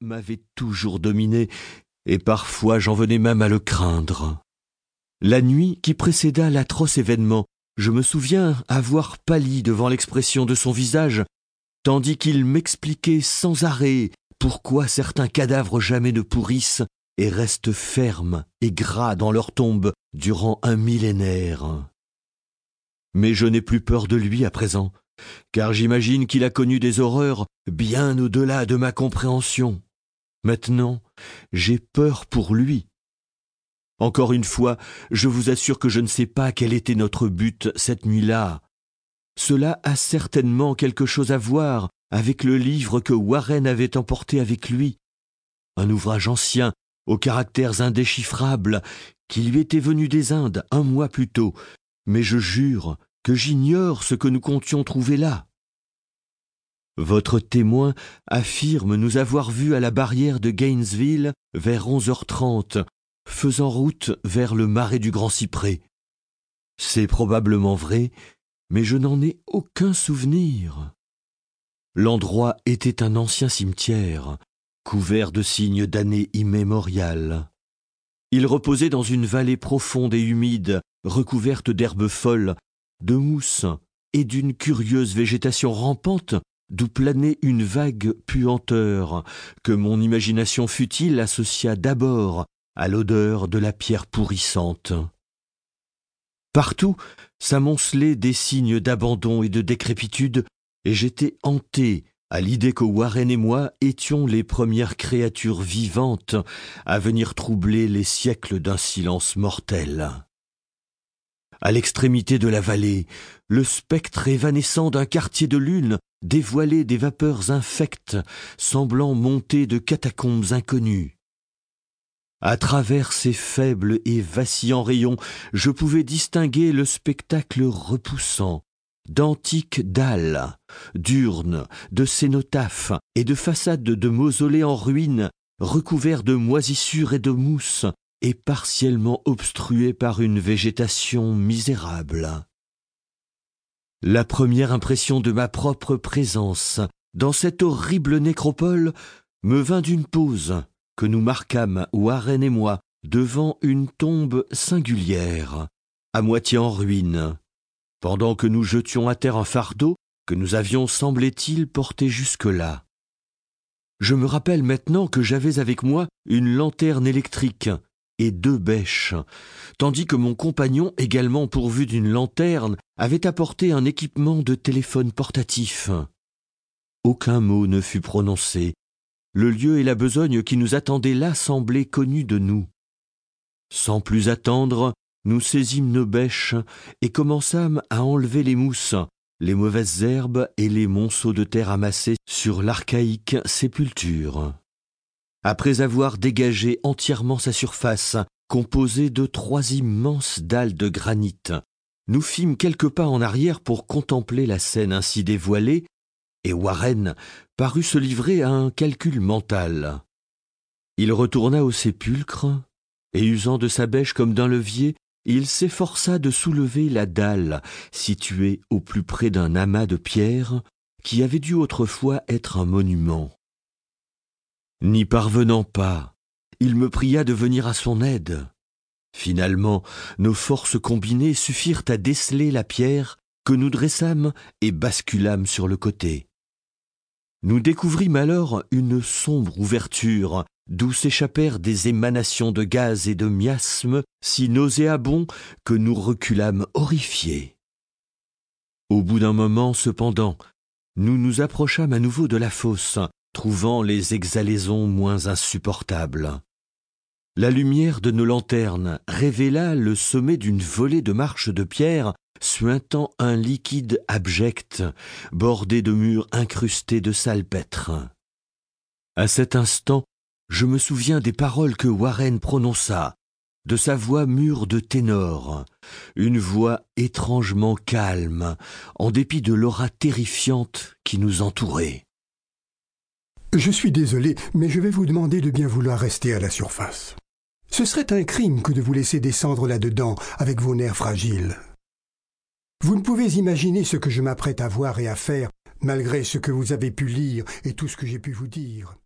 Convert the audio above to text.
m'avait toujours dominé, et parfois j'en venais même à le craindre. La nuit qui précéda l'atroce événement, je me souviens avoir pâli devant l'expression de son visage, tandis qu'il m'expliquait sans arrêt pourquoi certains cadavres jamais ne pourrissent et restent fermes et gras dans leur tombe durant un millénaire. Mais je n'ai plus peur de lui à présent, car j'imagine qu'il a connu des horreurs bien au-delà de ma compréhension. Maintenant, j'ai peur pour lui. Encore une fois, je vous assure que je ne sais pas quel était notre but cette nuit-là. Cela a certainement quelque chose à voir avec le livre que Warren avait emporté avec lui, un ouvrage ancien, aux caractères indéchiffrables, qui lui était venu des Indes un mois plus tôt, mais je jure que j'ignore ce que nous comptions trouver là. Votre témoin affirme nous avoir vus à la barrière de Gainesville vers onze heures trente, faisant route vers le marais du Grand Cyprès. C'est probablement vrai, mais je n'en ai aucun souvenir. L'endroit était un ancien cimetière, couvert de signes d'années immémoriales. Il reposait dans une vallée profonde et humide, recouverte d'herbes folles, de mousse et d'une curieuse végétation rampante d'où planait une vague puanteur que mon imagination futile associa d'abord à l'odeur de la pierre pourrissante. Partout s'amoncelaient des signes d'abandon et de décrépitude, et j'étais hanté à l'idée que Warren et moi étions les premières créatures vivantes à venir troubler les siècles d'un silence mortel. À l'extrémité de la vallée, le spectre évanescent d'un quartier de lune dévoilait des vapeurs infectes semblant monter de catacombes inconnues. À travers ces faibles et vacillants rayons, je pouvais distinguer le spectacle repoussant d'antiques dalles, d'urnes, de cénotaphes et de façades de mausolées en ruine, recouverts de moisissures et de mousse, et partiellement obstruées par une végétation misérable. La première impression de ma propre présence dans cette horrible nécropole me vint d'une pause que nous marquâmes, Warren et moi, devant une tombe singulière, à moitié en ruine, pendant que nous jetions à terre un fardeau que nous avions, semblait-il, porté jusque-là. Je me rappelle maintenant que j'avais avec moi une lanterne électrique et deux bêches, tandis que mon compagnon, également pourvu d'une lanterne, avait apporté un équipement de téléphone portatif. Aucun mot ne fut prononcé. Le lieu et la besogne qui nous attendaient là semblaient connus de nous. Sans plus attendre, nous saisîmes nos bêches et commençâmes à enlever les mousses, les mauvaises herbes et les monceaux de terre amassés sur l'archaïque sépulture après avoir dégagé entièrement sa surface, composée de trois immenses dalles de granit. Nous fîmes quelques pas en arrière pour contempler la scène ainsi dévoilée, et Warren parut se livrer à un calcul mental. Il retourna au sépulcre, et usant de sa bêche comme d'un levier, il s'efforça de soulever la dalle située au plus près d'un amas de pierres qui avait dû autrefois être un monument. N'y parvenant pas, il me pria de venir à son aide. Finalement, nos forces combinées suffirent à déceler la pierre que nous dressâmes et basculâmes sur le côté. Nous découvrîmes alors une sombre ouverture d'où s'échappèrent des émanations de gaz et de miasmes si nauséabonds que nous reculâmes horrifiés. Au bout d'un moment, cependant, nous nous approchâmes à nouveau de la fosse, trouvant les exhalaisons moins insupportables. La lumière de nos lanternes révéla le sommet d'une volée de marches de pierre suintant un liquide abject, bordé de murs incrustés de salpêtre. À cet instant, je me souviens des paroles que Warren prononça, de sa voix mûre de ténor, une voix étrangement calme, en dépit de l'aura terrifiante qui nous entourait. Je suis désolé, mais je vais vous demander de bien vouloir rester à la surface. Ce serait un crime que de vous laisser descendre là-dedans avec vos nerfs fragiles. Vous ne pouvez imaginer ce que je m'apprête à voir et à faire, malgré ce que vous avez pu lire et tout ce que j'ai pu vous dire.